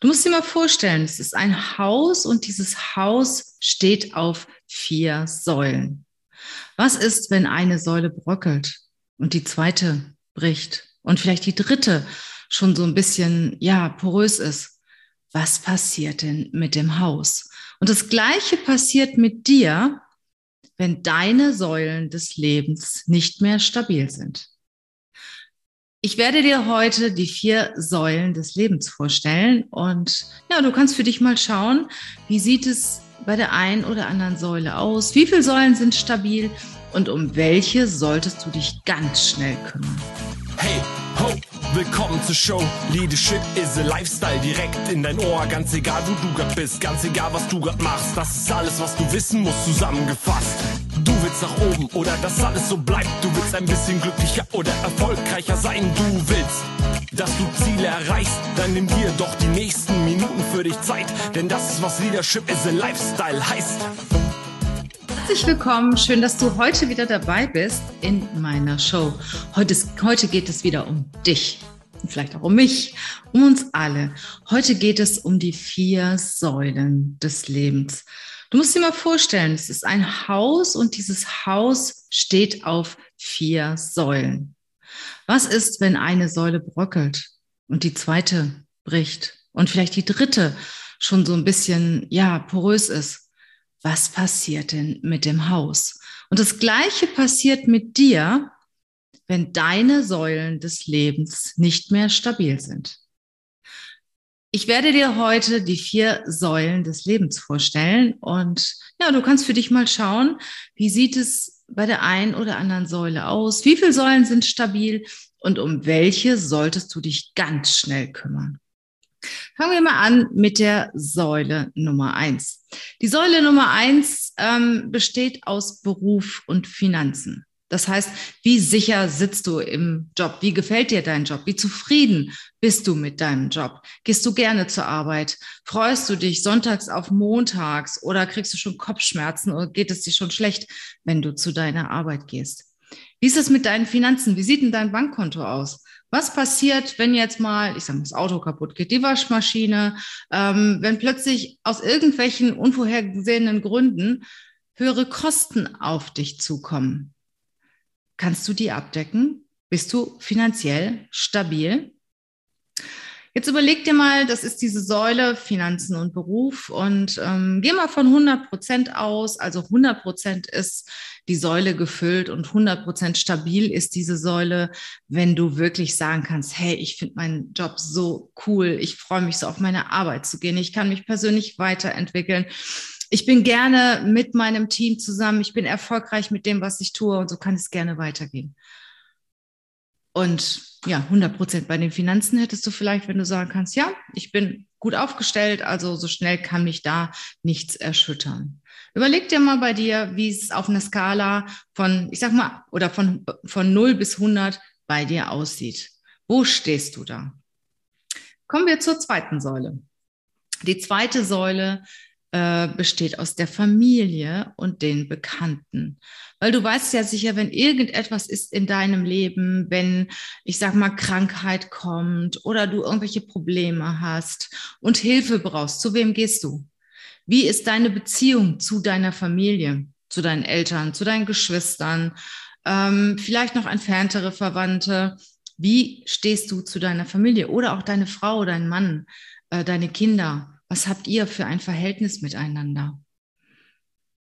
Du musst dir mal vorstellen, es ist ein Haus und dieses Haus steht auf vier Säulen. Was ist, wenn eine Säule bröckelt und die zweite bricht und vielleicht die dritte schon so ein bisschen, ja, porös ist? Was passiert denn mit dem Haus? Und das Gleiche passiert mit dir, wenn deine Säulen des Lebens nicht mehr stabil sind. Ich werde dir heute die vier Säulen des Lebens vorstellen und ja, du kannst für dich mal schauen, wie sieht es bei der einen oder anderen Säule aus? Wie viele Säulen sind stabil und um welche solltest du dich ganz schnell kümmern? Hey, ho, willkommen zur Show. Leadership is a Lifestyle direkt in dein Ohr. Ganz egal, wo du grad bist, ganz egal, was du grad machst. Das ist alles, was du wissen musst, zusammengefasst. Du willst nach oben oder dass alles so bleibt. Du willst ein bisschen glücklicher oder erfolgreicher sein. Du willst, dass du Ziele erreichst. Dann nimm dir doch die nächsten Minuten für dich Zeit. Denn das ist, was Leadership is a Lifestyle heißt. Herzlich willkommen. Schön, dass du heute wieder dabei bist in meiner Show. Heute, ist, heute geht es wieder um dich. Und vielleicht auch um mich, um uns alle. Heute geht es um die vier Säulen des Lebens. Du musst dir mal vorstellen, es ist ein Haus und dieses Haus steht auf vier Säulen. Was ist, wenn eine Säule bröckelt und die zweite bricht und vielleicht die dritte schon so ein bisschen, ja, porös ist? Was passiert denn mit dem Haus? Und das Gleiche passiert mit dir, wenn deine Säulen des Lebens nicht mehr stabil sind. Ich werde dir heute die vier Säulen des Lebens vorstellen und ja, du kannst für dich mal schauen, wie sieht es bei der einen oder anderen Säule aus? Wie viele Säulen sind stabil und um welche solltest du dich ganz schnell kümmern? Fangen wir mal an mit der Säule Nummer eins. Die Säule Nummer eins ähm, besteht aus Beruf und Finanzen. Das heißt, wie sicher sitzt du im Job? Wie gefällt dir dein Job? Wie zufrieden bist du mit deinem Job? Gehst du gerne zur Arbeit? Freust du dich sonntags auf montags oder kriegst du schon Kopfschmerzen oder geht es dir schon schlecht, wenn du zu deiner Arbeit gehst? Wie ist es mit deinen Finanzen? Wie sieht denn dein Bankkonto aus? Was passiert, wenn jetzt mal, ich sage mal, das Auto kaputt geht, die Waschmaschine, ähm, wenn plötzlich aus irgendwelchen unvorhergesehenen Gründen höhere Kosten auf dich zukommen? Kannst du die abdecken? Bist du finanziell stabil? Jetzt überleg dir mal, das ist diese Säule Finanzen und Beruf und ähm, geh mal von 100 Prozent aus. Also 100 Prozent ist die Säule gefüllt und 100 Prozent stabil ist diese Säule, wenn du wirklich sagen kannst, hey, ich finde meinen Job so cool, ich freue mich so auf meine Arbeit zu gehen, ich kann mich persönlich weiterentwickeln ich bin gerne mit meinem Team zusammen, ich bin erfolgreich mit dem, was ich tue und so kann es gerne weitergehen. Und ja, 100 Prozent bei den Finanzen hättest du vielleicht, wenn du sagen kannst, ja, ich bin gut aufgestellt, also so schnell kann mich da nichts erschüttern. Überleg dir mal bei dir, wie es auf einer Skala von, ich sag mal, oder von, von 0 bis 100 bei dir aussieht. Wo stehst du da? Kommen wir zur zweiten Säule. Die zweite Säule äh, besteht aus der Familie und den Bekannten. Weil du weißt ja sicher, wenn irgendetwas ist in deinem Leben, wenn, ich sag mal, Krankheit kommt oder du irgendwelche Probleme hast und Hilfe brauchst, zu wem gehst du? Wie ist deine Beziehung zu deiner Familie, zu deinen Eltern, zu deinen Geschwistern, ähm, vielleicht noch entferntere Verwandte? Wie stehst du zu deiner Familie oder auch deine Frau, dein Mann, äh, deine Kinder? Was habt ihr für ein Verhältnis miteinander?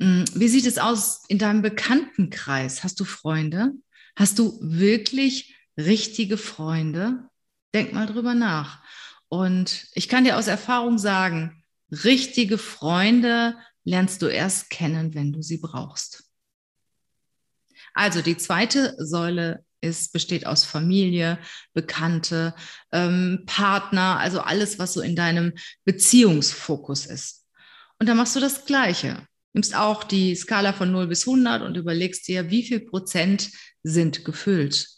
Hm, wie sieht es aus in deinem Bekanntenkreis? Hast du Freunde? Hast du wirklich richtige Freunde? Denk mal drüber nach. Und ich kann dir aus Erfahrung sagen, richtige Freunde lernst du erst kennen, wenn du sie brauchst. Also die zweite Säule ist, besteht aus Familie, Bekannte, ähm, Partner, also alles, was so in deinem Beziehungsfokus ist. Und dann machst du das Gleiche. Nimmst auch die Skala von 0 bis 100 und überlegst dir, wie viel Prozent sind gefüllt.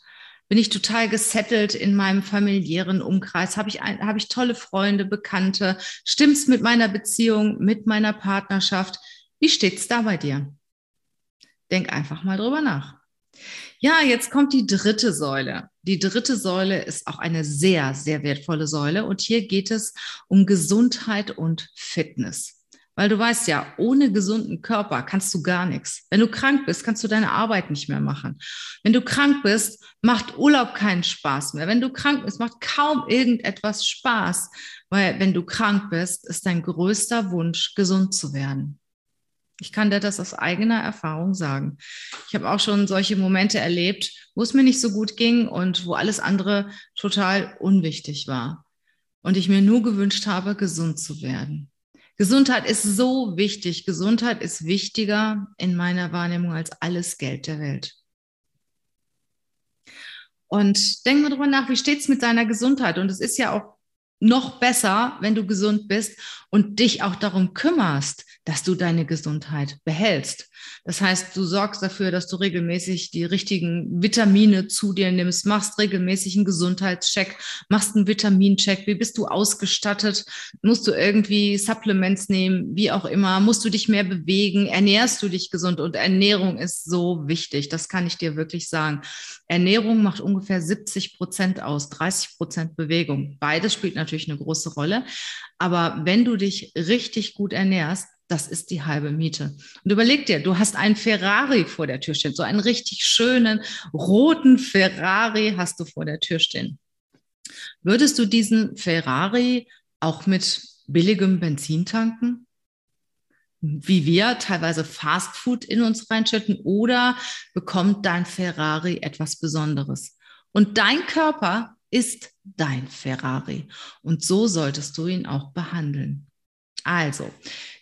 Bin ich total gesettelt in meinem familiären Umkreis? Habe ich, hab ich tolle Freunde, Bekannte? Stimmt's mit meiner Beziehung, mit meiner Partnerschaft? Wie steht's da bei dir? Denk einfach mal drüber nach. Ja, jetzt kommt die dritte Säule. Die dritte Säule ist auch eine sehr, sehr wertvolle Säule. Und hier geht es um Gesundheit und Fitness. Weil du weißt ja, ohne gesunden Körper kannst du gar nichts. Wenn du krank bist, kannst du deine Arbeit nicht mehr machen. Wenn du krank bist, macht Urlaub keinen Spaß mehr. Wenn du krank bist, macht kaum irgendetwas Spaß. Weil wenn du krank bist, ist dein größter Wunsch, gesund zu werden. Ich kann dir das aus eigener Erfahrung sagen. Ich habe auch schon solche Momente erlebt, wo es mir nicht so gut ging und wo alles andere total unwichtig war. Und ich mir nur gewünscht habe, gesund zu werden. Gesundheit ist so wichtig. Gesundheit ist wichtiger in meiner Wahrnehmung als alles Geld der Welt. Und denk mal drüber nach, wie steht's mit deiner Gesundheit? Und es ist ja auch noch besser, wenn du gesund bist und dich auch darum kümmerst, dass du deine Gesundheit behältst. Das heißt, du sorgst dafür, dass du regelmäßig die richtigen Vitamine zu dir nimmst, machst regelmäßig einen Gesundheitscheck, machst einen Vitamincheck. Wie bist du ausgestattet? Musst du irgendwie Supplements nehmen? Wie auch immer. Musst du dich mehr bewegen? Ernährst du dich gesund? Und Ernährung ist so wichtig. Das kann ich dir wirklich sagen. Ernährung macht ungefähr 70 Prozent aus, 30 Prozent Bewegung. Beides spielt natürlich eine große Rolle. Aber wenn du dich richtig gut ernährst, das ist die halbe Miete. Und überleg dir, du hast einen Ferrari vor der Tür stehen, so einen richtig schönen roten Ferrari hast du vor der Tür stehen. Würdest du diesen Ferrari auch mit billigem Benzin tanken? Wie wir teilweise Fastfood in uns reinschütten oder bekommt dein Ferrari etwas Besonderes? Und dein Körper ist dein Ferrari. Und so solltest du ihn auch behandeln. Also,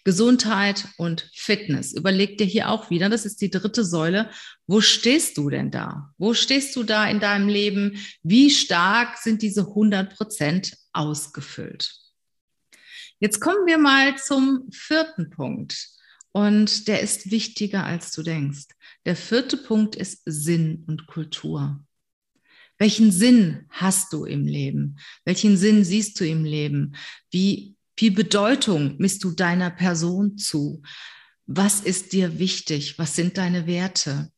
Gesundheit und Fitness. Überleg dir hier auch wieder, das ist die dritte Säule. Wo stehst du denn da? Wo stehst du da in deinem Leben? Wie stark sind diese 100 Prozent ausgefüllt? Jetzt kommen wir mal zum vierten Punkt. Und der ist wichtiger, als du denkst. Der vierte Punkt ist Sinn und Kultur. Welchen Sinn hast du im Leben? Welchen Sinn siehst du im Leben? Wie viel Bedeutung misst du deiner Person zu? Was ist dir wichtig? Was sind deine Werte?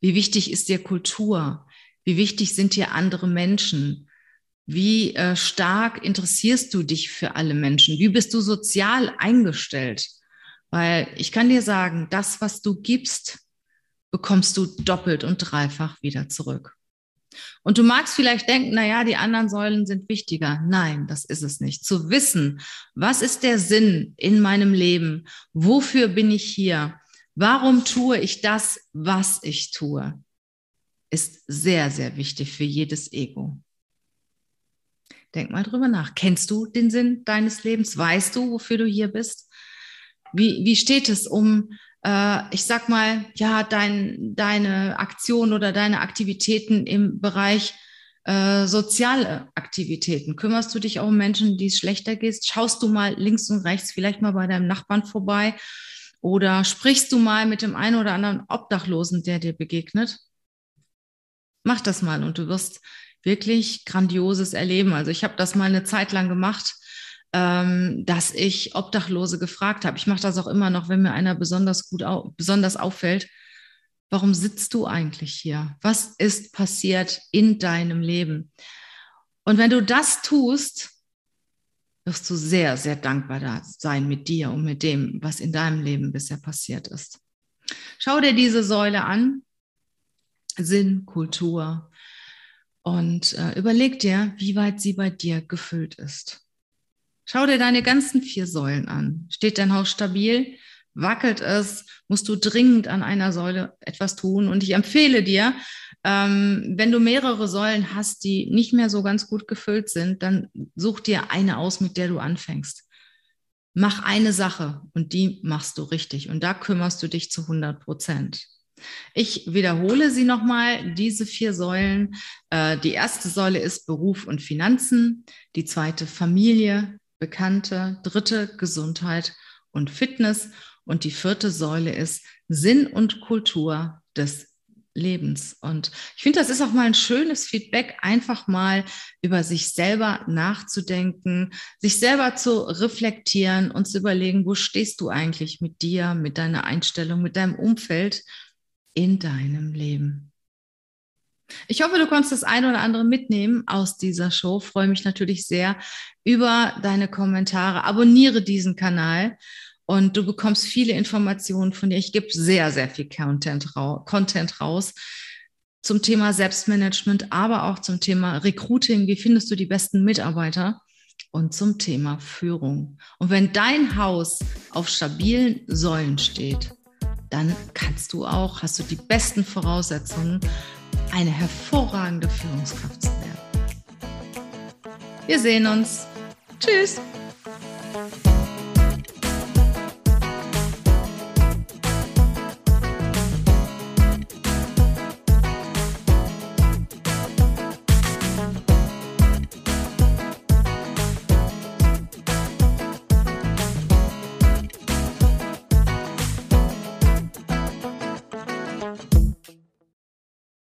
Wie wichtig ist dir Kultur? Wie wichtig sind dir andere Menschen? Wie äh, stark interessierst du dich für alle Menschen? Wie bist du sozial eingestellt? Weil ich kann dir sagen, das, was du gibst, bekommst du doppelt und dreifach wieder zurück. Und du magst vielleicht denken, na ja, die anderen Säulen sind wichtiger. Nein, das ist es nicht. Zu wissen, was ist der Sinn in meinem Leben? Wofür bin ich hier? Warum tue ich das, was ich tue? Ist sehr, sehr wichtig für jedes Ego. Denk mal drüber nach. Kennst du den Sinn deines Lebens? Weißt du, wofür du hier bist? Wie, wie steht es um äh, ich sag mal, ja, dein, deine Aktion oder deine Aktivitäten im Bereich äh, soziale Aktivitäten? Kümmerst du dich auch um Menschen, die es schlechter geht? Schaust du mal links und rechts vielleicht mal bei deinem Nachbarn vorbei? Oder sprichst du mal mit dem einen oder anderen Obdachlosen, der dir begegnet? Mach das mal und du wirst wirklich Grandioses erleben. Also ich habe das mal eine Zeit lang gemacht dass ich Obdachlose gefragt habe. Ich mache das auch immer noch, wenn mir einer besonders gut au besonders auffällt. Warum sitzt du eigentlich hier? Was ist passiert in deinem Leben? Und wenn du das tust, wirst du sehr, sehr dankbar sein mit dir und mit dem, was in deinem Leben bisher passiert ist. Schau dir diese Säule an. Sinn, Kultur. Und äh, überleg dir, wie weit sie bei dir gefüllt ist. Schau dir deine ganzen vier Säulen an. Steht dein Haus stabil? Wackelt es? Musst du dringend an einer Säule etwas tun? Und ich empfehle dir, ähm, wenn du mehrere Säulen hast, die nicht mehr so ganz gut gefüllt sind, dann such dir eine aus, mit der du anfängst. Mach eine Sache und die machst du richtig. Und da kümmerst du dich zu 100 Prozent. Ich wiederhole sie nochmal, diese vier Säulen. Äh, die erste Säule ist Beruf und Finanzen, die zweite Familie, Bekannte, dritte Gesundheit und Fitness und die vierte Säule ist Sinn und Kultur des Lebens. Und ich finde, das ist auch mal ein schönes Feedback, einfach mal über sich selber nachzudenken, sich selber zu reflektieren und zu überlegen, wo stehst du eigentlich mit dir, mit deiner Einstellung, mit deinem Umfeld in deinem Leben. Ich hoffe, du konntest das eine oder andere mitnehmen aus dieser Show. Freue mich natürlich sehr über deine Kommentare. Abonniere diesen Kanal und du bekommst viele Informationen von dir. Ich gebe sehr, sehr viel Content, Content raus zum Thema Selbstmanagement, aber auch zum Thema Recruiting. Wie findest du die besten Mitarbeiter? Und zum Thema Führung. Und wenn dein Haus auf stabilen Säulen steht, dann kannst du auch, hast du die besten Voraussetzungen, eine hervorragende Führungskraft zu werden. Wir sehen uns. Tschüss.